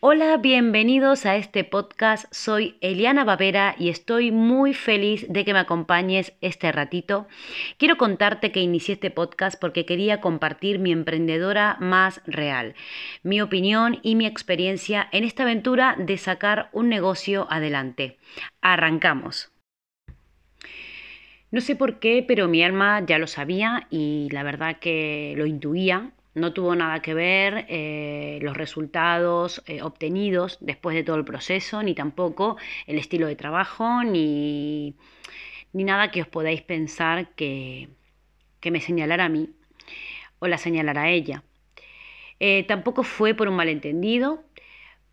Hola, bienvenidos a este podcast. Soy Eliana Bavera y estoy muy feliz de que me acompañes este ratito. Quiero contarte que inicié este podcast porque quería compartir mi emprendedora más real, mi opinión y mi experiencia en esta aventura de sacar un negocio adelante. Arrancamos. No sé por qué, pero mi alma ya lo sabía y la verdad que lo intuía no tuvo nada que ver eh, los resultados eh, obtenidos después de todo el proceso, ni tampoco el estilo de trabajo, ni, nada que os podáis pensar que, me señalara a mí o la señalara a ella. Eh, tampoco fue por un malentendido,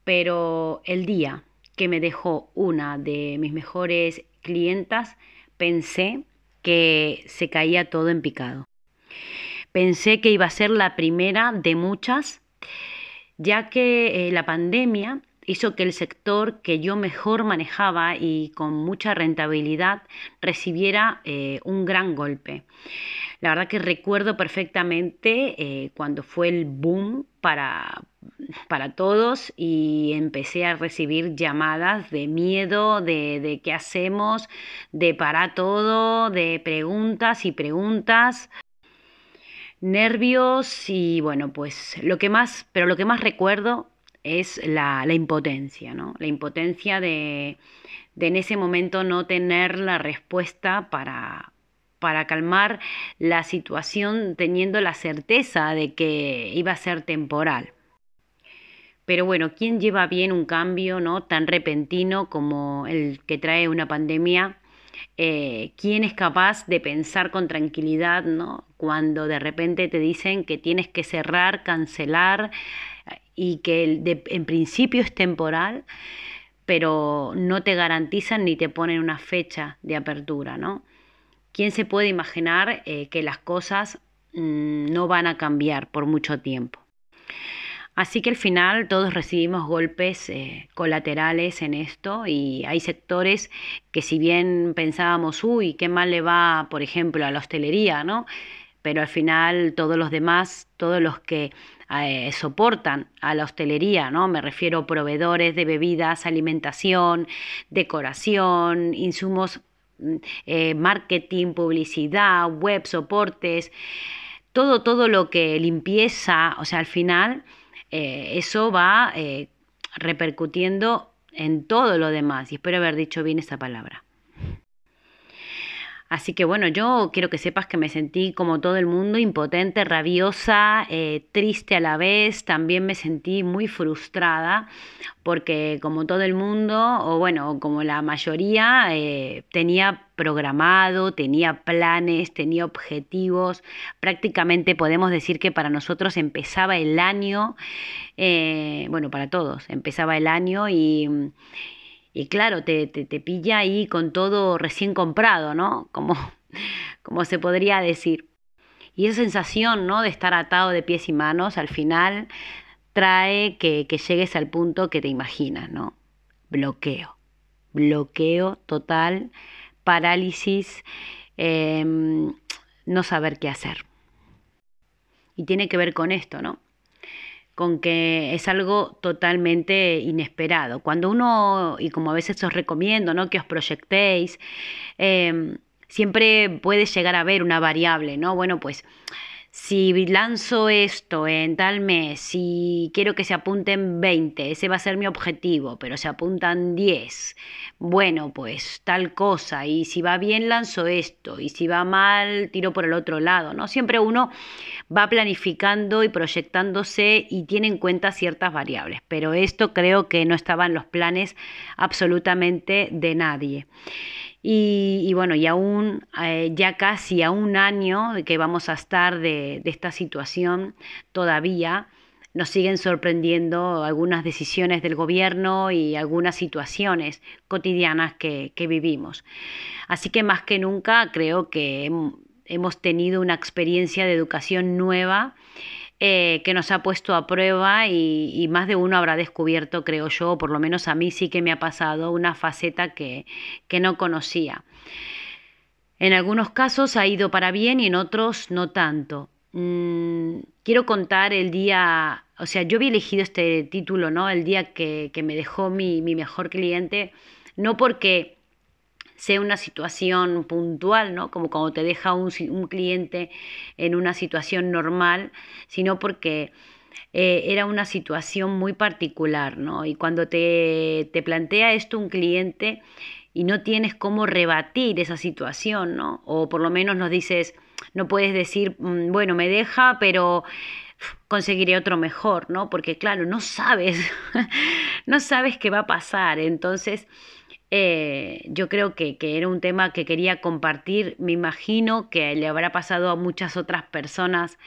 pero el día que me dejó una de mis mejores clientas, pensé que se caía todo en picado. Pensé que iba a ser la primera de muchas, ya que eh, la pandemia hizo que el sector que yo mejor manejaba y con mucha rentabilidad recibiera eh, un gran golpe. La verdad que recuerdo perfectamente eh, cuando fue el boom para, para todos y empecé a recibir llamadas de miedo, de, de qué hacemos, de para todo, de preguntas y preguntas nervios y bueno, pues lo que más, pero lo que más recuerdo es la, impotencia, ¿no? La impotencia de, de, en ese momento no tener la respuesta para, para calmar la situación teniendo la certeza de que iba a ser temporal. Pero bueno, ¿quién lleva bien un cambio ¿no? tan repentino como el que trae una pandemia? Eh, ¿Quién es capaz de pensar con tranquilidad ¿no? cuando de repente te dicen que tienes que cerrar, cancelar y que en principio es temporal, pero no te garantizan ni te ponen una fecha de apertura? ¿no? ¿Quién se puede imaginar eh, que las cosas mm, no van a cambiar por mucho tiempo? Así que al final todos recibimos golpes eh, colaterales en esto y hay sectores que si bien pensábamos, uy, qué mal le va, por ejemplo, a la hostelería, ¿no? Pero al final todos los demás, todos los que eh, soportan a la hostelería, ¿no? Me refiero a proveedores de bebidas, alimentación, decoración, insumos, mm, eh, marketing, publicidad, web, soportes, todo, todo lo que limpieza, o sea, al final eh, eso va eh, repercutiendo en todo lo demás. Y espero haber dicho bien esa palabra. Así que bueno, yo quiero que sepas que me sentí como todo el mundo, impotente, rabiosa, eh, triste a la vez, también me sentí muy frustrada porque como todo el mundo, o bueno, como la mayoría, eh, tenía programado, tenía planes, tenía objetivos, prácticamente podemos decir que para nosotros empezaba el año, eh, bueno, para todos, empezaba el año y y claro, te, te, pilla ahí con todo recién comprado, ¿no? Como, como se podría decir. Y esa sensación, ¿no? De estar atado de pies y manos, al final trae que, que llegues al punto que te imaginas, ¿no? Bloqueo. Bloqueo total, parálisis, em, no saber qué hacer. Y tiene que ver con esto, ¿no? Con que es algo totalmente inesperado. Cuando uno, y como a veces os recomiendo, ¿no? que os proyectéis, em, siempre puede llegar a ver una variable, ¿no? Bueno, pues si lanzo esto en tal mes, si quiero que se apunten 20, ese va a ser mi objetivo, pero se apuntan 10, bueno, pues tal cosa, y si va bien lanzo esto, y si va mal tiro por el otro lado, ¿no? Siempre uno va planificando y proyectándose y tiene en cuenta ciertas variables, pero esto creo que no estaba en los planes absolutamente de nadie. Y, bueno, y aún eh, ya casi a un año que vamos a estar de, esta situación todavía, nos siguen sorprendiendo algunas decisiones del gobierno y algunas situaciones cotidianas que vivimos. Así que más que nunca creo que hemos tenido una experiencia de educación nueva eh, que nos ha puesto a prueba y, más de uno habrá descubierto, creo yo, por lo menos a mí sí que me ha pasado una faceta que, que no conocía. En algunos casos ha ido para bien y en otros no tanto. mm, quiero contar el día, o sea, yo había elegido este título, ¿no? El día que, me dejó mi, mejor cliente, no porque sea una situación puntual, ¿no? Como cuando te deja un, cliente en una situación normal, sino porque eh, era una situación muy particular, ¿no? Y cuando te, te plantea esto un cliente y no tienes cómo rebatir esa situación, ¿no? O por lo menos nos dices, no puedes decir, mm, bueno, me deja, pero conseguiré otro mejor, ¿no? Porque claro, no sabes, no sabes qué va a pasar. Entonces, eh, yo creo que, era un tema que quería compartir. Me imagino que le habrá pasado a muchas otras personas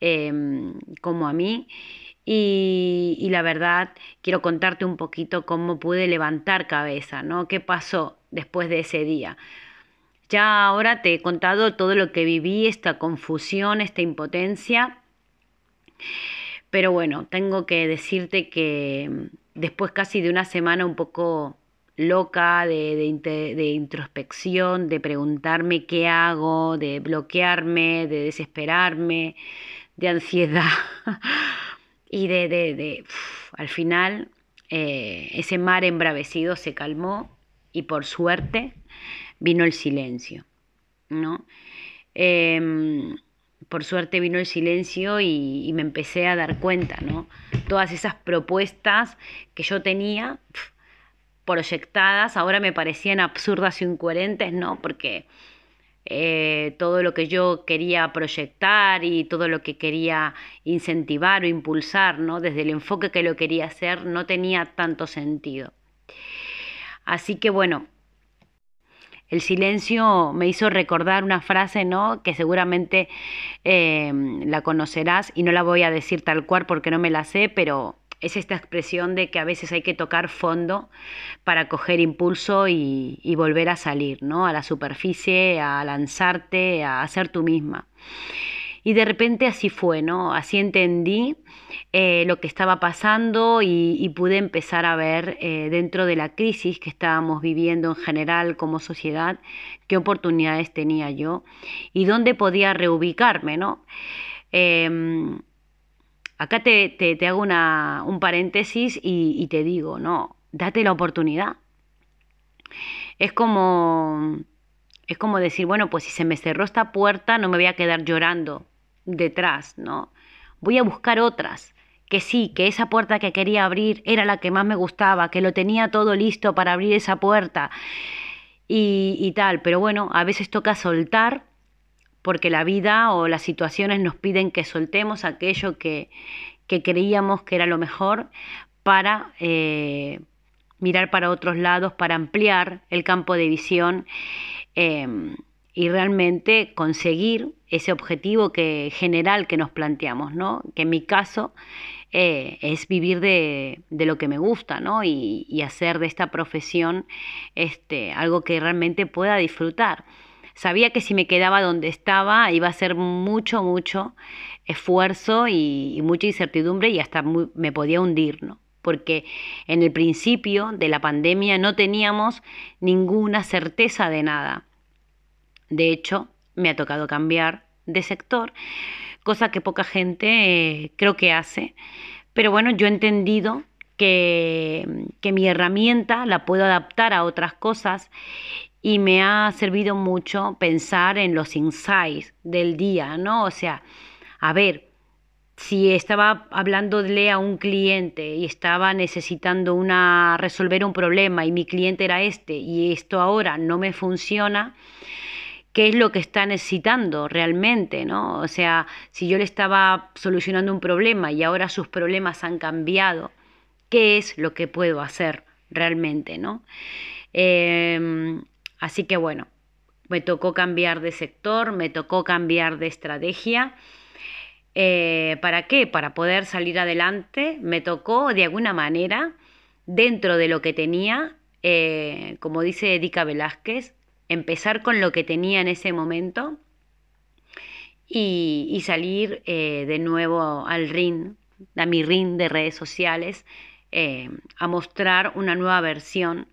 em, como a mí. Y, y, la verdad, quiero contarte un poquito cómo pude levantar cabeza, ¿no? ¿Qué pasó después de ese día? Ya ahora te he contado todo lo que viví, esta confusión, esta impotencia. Pero bueno, tengo que decirte que mm, después casi de una semana un poco loca de, introspección, de preguntarme qué hago, de bloquearme, de desesperarme, de ansiedad y de, de, al final eh, ese mar embravecido se calmó y por suerte vino el silencio, ¿no? Em, por suerte vino el silencio y, me empecé a dar cuenta, ¿no? Todas esas propuestas que yo tenía proyectadas ahora me parecían absurdas e incoherentes, ¿no? Porque eh, todo lo que yo quería proyectar y todo lo que quería incentivar o impulsar, ¿no? Desde el enfoque que lo quería hacer, no tenía tanto sentido. Así que bueno, el silencio me hizo recordar una frase, ¿no? Que seguramente eh, la conocerás y no la voy a decir tal cual porque no me la sé, pero es esta expresión de que a veces hay que tocar fondo para coger impulso y, volver a salir, ¿no? A la superficie, a lanzarte, a ser tú misma. Y de repente así fue, ¿no? Así entendí eh, lo que estaba pasando y, pude empezar a ver eh, dentro de la crisis que estábamos viviendo en general como sociedad, qué oportunidades tenía yo y dónde podía reubicarme, ¿no? Em, acá te, hago una, un paréntesis y, y te digo, no, date la oportunidad. Es como es como decir, bueno, pues si se me cerró esta puerta, no me voy a quedar llorando detrás, ¿no? Voy a buscar otras, que sí, que esa puerta que quería abrir era la que más me gustaba, que lo tenía todo listo para abrir esa puerta y, tal, pero bueno, a veces toca soltar porque la vida o las situaciones nos piden que soltemos aquello que, creíamos que era lo mejor para eh, mirar para otros lados, para ampliar el campo de visión. Em, y realmente conseguir ese objetivo que, general que nos planteamos, ¿no? Que en mi caso eh, es vivir de, lo que me gusta, ¿no? Y, hacer de esta profesión este, algo que realmente pueda disfrutar. Sabía que si me quedaba donde estaba iba a ser mucho, mucho esfuerzo y, mucha incertidumbre y hasta me podía hundir, ¿no? Porque en el principio de la pandemia no teníamos ninguna certeza de nada de hecho, me ha tocado cambiar de sector, cosa que poca gente eh, creo que hace. Pero bueno, yo he entendido que, mi herramienta la puedo adaptar a otras cosas y me ha servido mucho pensar en los insights del día, ¿no? O sea, a ver, si estaba hablándole a un cliente y estaba necesitando una resolver un problema y mi cliente era este y esto ahora no me funciona, qué es lo que está necesitando realmente, ¿no? O sea, si yo le estaba solucionando un problema y ahora sus problemas han cambiado, ¿qué es lo que puedo hacer realmente, ¿no? Em, así que bueno, me tocó cambiar de sector, me tocó cambiar de estrategia. Eh, ¿Para qué? Para poder salir adelante, me tocó de alguna manera, dentro de lo que tenía, eh, como dice Edika Velázquez, empezar con lo que tenía en ese momento y, salir eh, de nuevo al ring, a mi ring de redes sociales, a mostrar una nueva versión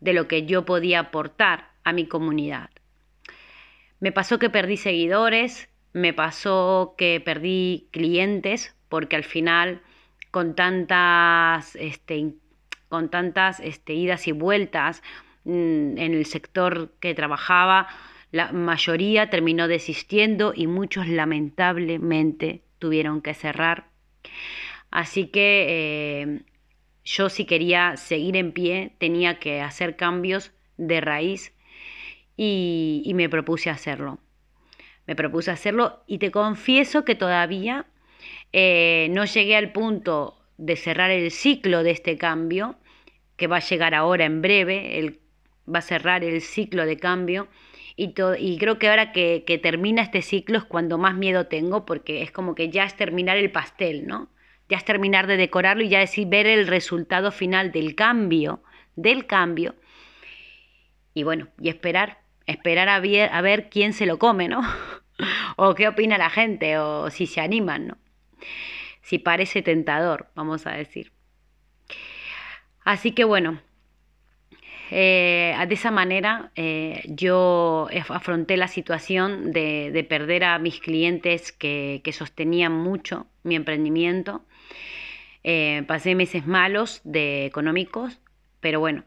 de lo que yo podía aportar a mi comunidad. Me pasó que perdí seguidores, me pasó que perdí clientes porque al final con tantas, este, con tantas este, idas y vueltas mm, en el sector que trabajaba, la mayoría terminó desistiendo y muchos lamentablemente tuvieron que cerrar. Así que eh, yo si quería seguir en pie tenía que hacer cambios de raíz y, me propuse hacerlo. Me propuse hacerlo y te confieso que todavía eh, no llegué al punto de cerrar el ciclo de este cambio, que va a llegar ahora en breve, va a cerrar el ciclo de cambio. Y, y creo que ahora que, que, termina este ciclo es cuando más miedo tengo, porque es como que ya es terminar el pastel, ¿no? Ya es terminar de decorarlo y ya es ver el resultado final del cambio, del cambio. Y bueno, y esperar, esperar a ver, a ver quién se lo come, ¿no? o qué opina la gente, o si se animan, ¿no? Si parece tentador, vamos a decir. Así que bueno, eh, de esa manera eh, yo afronté la situación de, perder a mis clientes que, sostenían mucho mi emprendimiento. Eh, pasé meses malos de económicos, pero bueno,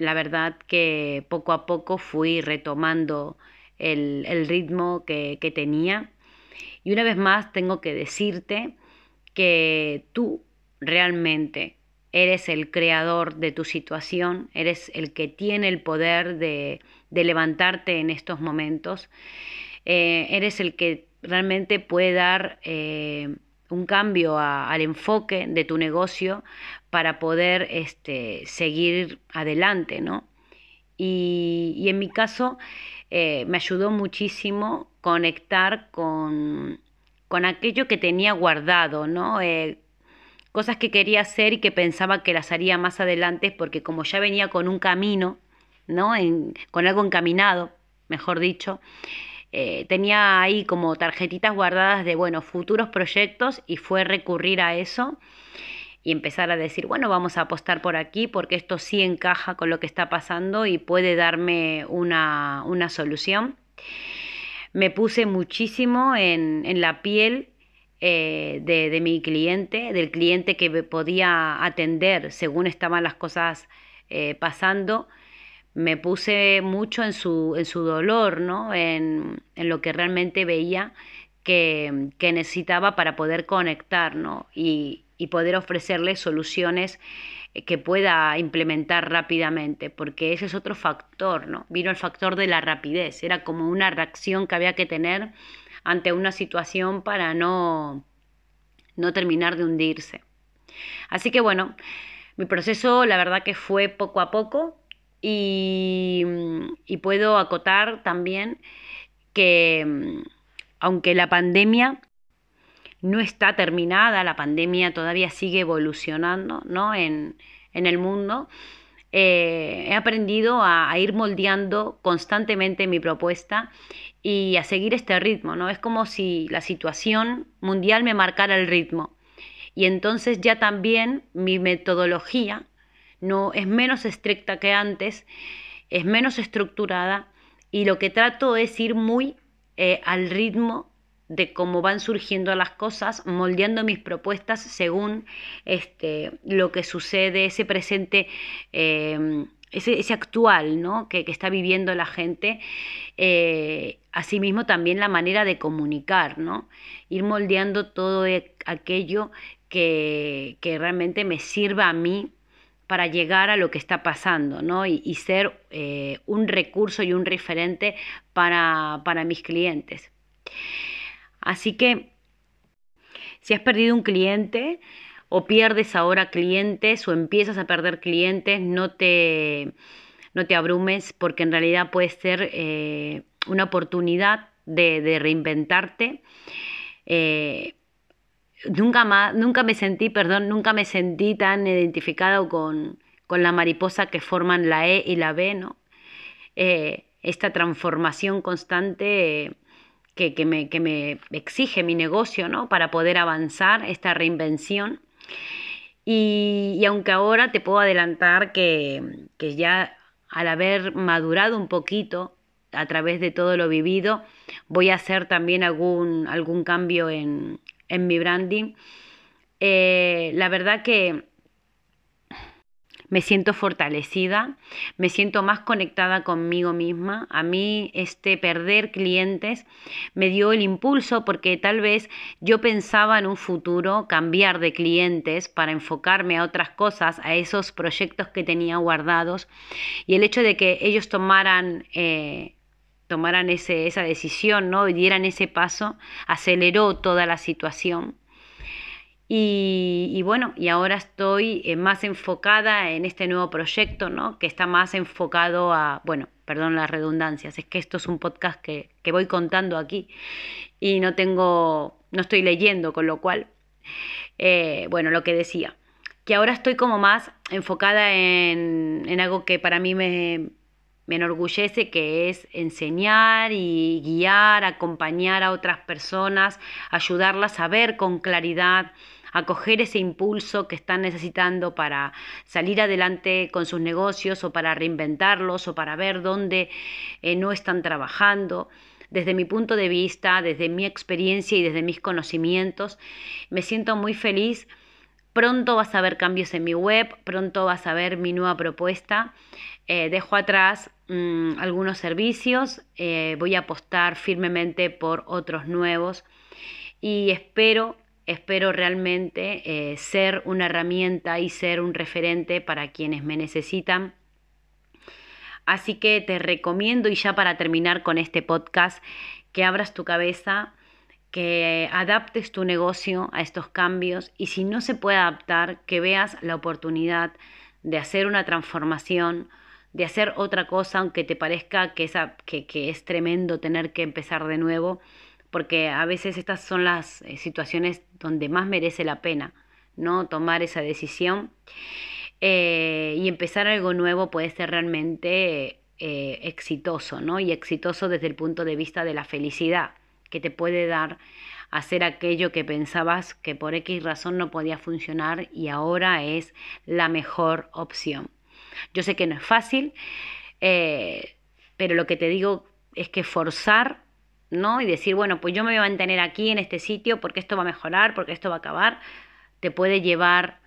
la verdad que poco a poco fui retomando el, ritmo que, que tenía. Y una vez más tengo que decirte que tú realmente eres el creador de tu situación, eres el que tiene el poder de, levantarte en estos momentos, eh, eres el que realmente puede dar eh, un cambio al enfoque de tu negocio para poder este, seguir adelante, ¿no? Y, en mi caso eh, me ayudó muchísimo conectar con, con aquello que tenía guardado, ¿no? cosas que quería hacer y que pensaba que las haría más adelante porque como ya venía con un camino, ¿no? con algo encaminado, mejor dicho, eh, tenía ahí como tarjetitas guardadas de, bueno, futuros proyectos y fue recurrir a eso y empezar a decir, bueno, vamos a apostar por aquí porque esto sí encaja con lo que está pasando y puede darme una, una solución. Me puse muchísimo en, en la piel eh, de, mi cliente, del cliente que podía atender según estaban las cosas eh, pasando. Me puse mucho en su, en su dolor, ¿no? en, lo que realmente veía que, necesitaba para poder conectar y, y poder ofrecerle soluciones que pueda implementar rápidamente, porque ese es otro factor, ¿no? Vino el factor de la rapidez, era como una reacción que había que tener ante una situación para no, no terminar de hundirse. Así que bueno, mi proceso la verdad que fue poco a poco y, puedo acotar también que aunque la pandemia no está terminada, la pandemia todavía sigue evolucionando ¿no? en, en el mundo, eh, he aprendido a, ir moldeando constantemente mi propuesta y a seguir este ritmo, ¿no? Es como si la situación mundial me marcara el ritmo. Y entonces ya también mi metodología no es menos estricta que antes, es menos estructurada y lo que trato es ir muy eh, al ritmo de cómo van surgiendo las cosas, moldeando mis propuestas según este, lo que sucede, ese presente, em, ese, actual ¿no? que, está viviendo la gente. Eh, asimismo también la manera de comunicar, ¿no? ir moldeando todo e, aquello que, realmente me sirva a mí para llegar a lo que está pasando ¿no? y, ser eh, un recurso y un referente para, para mis clientes. Así que si has perdido un cliente o pierdes ahora clientes o empiezas a perder clientes, no te, no te abrumes porque en realidad puede ser eh, una oportunidad de, reinventarte. Eh, nunca, más, nunca me sentí, perdón, nunca me sentí tan identificada con, con la mariposa que forman la E y la B, ¿no? Eh, esta transformación constante que, me, exige mi negocio, ¿no? Para poder avanzar esta reinvención. Y, aunque ahora te puedo adelantar que, ya al haber madurado un poquito a través de todo lo vivido, voy a hacer también algún, algún cambio en, en mi branding. Eh, la verdad que me siento fortalecida, me siento más conectada conmigo misma. A mí este perder clientes me dio el impulso porque tal vez yo pensaba en un futuro cambiar de clientes para enfocarme a otras cosas, a esos proyectos que tenía guardados y el hecho de que ellos tomaran... Eh, tomaran ese, esa decisión ¿no? y dieran ese paso, aceleró toda la situación. Y, bueno, y ahora estoy eh, más enfocada en este nuevo proyecto, ¿no? Que está más enfocado a, bueno, perdón las redundancias, es que esto es un podcast que, voy contando aquí y no tengo, no estoy leyendo, con lo cual, eh, bueno, lo que decía, que ahora estoy como más enfocada en, en algo que para mí me, me enorgullece, que es enseñar y guiar, acompañar a otras personas, ayudarlas a ver con claridad acoger ese impulso que están necesitando para salir adelante con sus negocios o para reinventarlos o para ver dónde eh, no están trabajando. Desde mi punto de vista, desde mi experiencia y desde mis conocimientos, me siento muy feliz. Pronto vas a ver cambios en mi web, pronto vas a ver mi nueva propuesta. Eh, dejo atrás mm, algunos servicios, eh, voy a apostar firmemente por otros nuevos y espero espero realmente eh, ser una herramienta y ser un referente para quienes me necesitan. Así que te recomiendo, y ya para terminar con este podcast, que abras tu cabeza, que adaptes tu negocio a estos cambios y si no se puede adaptar, que veas la oportunidad de hacer una transformación, de hacer otra cosa, aunque te parezca que, que es tremendo tener que empezar de nuevo porque a veces estas son las eh, situaciones donde más merece la pena, ¿no? Tomar esa decisión eh, y empezar algo nuevo puede ser realmente eh, exitoso, ¿no? Y exitoso desde el punto de vista de la felicidad que te puede dar hacer aquello que pensabas que por X razón no podía funcionar y ahora es la mejor opción. Yo sé que no es fácil, pero lo que te digo es que forzar ¿no? Y decir, bueno, pues yo me voy a mantener aquí en este sitio porque esto va a mejorar, porque esto va a acabar, te puede llevar,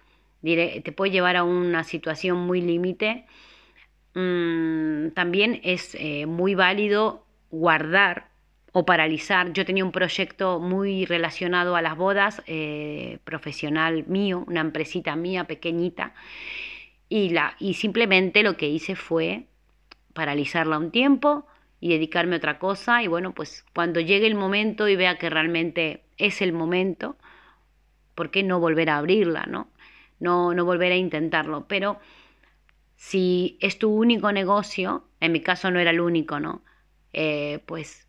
te puede llevar a una situación muy límite. Mm, también es eh, muy válido guardar o paralizar. Yo tenía un proyecto muy relacionado a las bodas, eh, profesional mío, una empresita mía pequeñita, y, la, y simplemente lo que hice fue paralizarla un tiempo, y dedicarme a otra cosa. Y bueno, pues cuando llegue el momento y vea que realmente es el momento, ¿por qué no volver a abrirla, no? No, no volver a intentarlo. Pero si es tu único negocio, en mi caso no era el único, ¿no? Eh, pues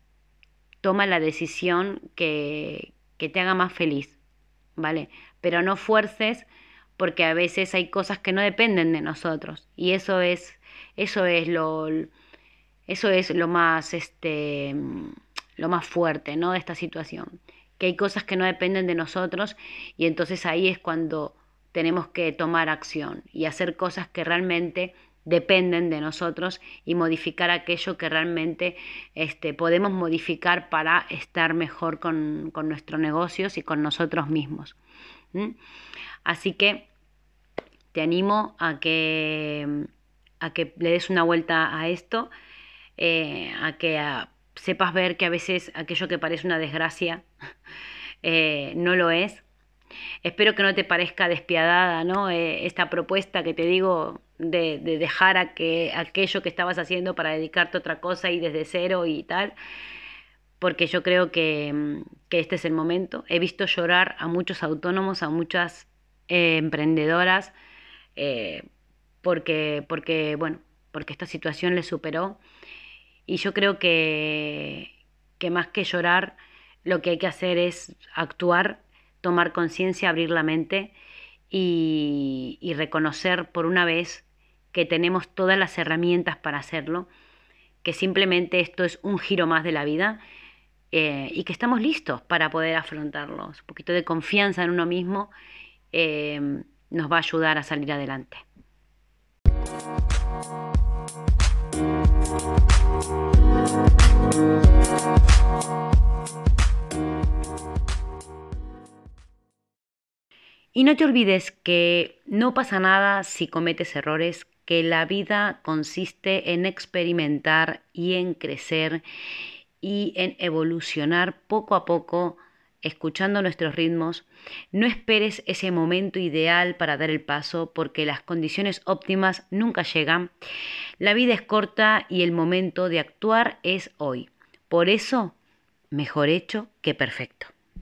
toma la decisión que, que te haga más feliz, ¿vale? Pero no fuerces porque a veces hay cosas que no dependen de nosotros y eso es eso es lo eso es lo más, este, lo más fuerte ¿no? de esta situación, que hay cosas que no dependen de nosotros y entonces ahí es cuando tenemos que tomar acción y hacer cosas que realmente dependen de nosotros y modificar aquello que realmente este, podemos modificar para estar mejor con, con nuestros negocios y con nosotros mismos. Así que te animo a que, a que le des una vuelta a esto eh, a que sepas ver que a veces aquello que parece una desgracia eh, no lo es. Espero que no te parezca despiadada ¿no? Eh, esta propuesta que te digo de, dejar a que, aquello que estabas haciendo para dedicarte a otra cosa y desde cero y tal, porque yo creo que, mm, que este es el momento. He visto llorar a muchos autónomos, a muchas emprendedoras, porque, porque, bueno, porque esta situación les superó y yo creo que, que más que llorar, lo que hay que hacer es actuar, tomar conciencia, abrir la mente y, reconocer por una vez que tenemos todas las herramientas para hacerlo, que simplemente esto es un giro más de la vida eh, y que estamos listos para poder afrontarlo. Un poquito de confianza en uno mismo eh, nos va a ayudar a salir adelante. Y no te olvides que no pasa nada si cometes errores, que la vida consiste en experimentar y en crecer y en evolucionar poco a poco, escuchando nuestros ritmos. No esperes ese momento ideal para dar el paso porque las condiciones óptimas nunca llegan. La vida es corta y el momento de actuar es hoy. Por eso, mejor hecho que perfecto.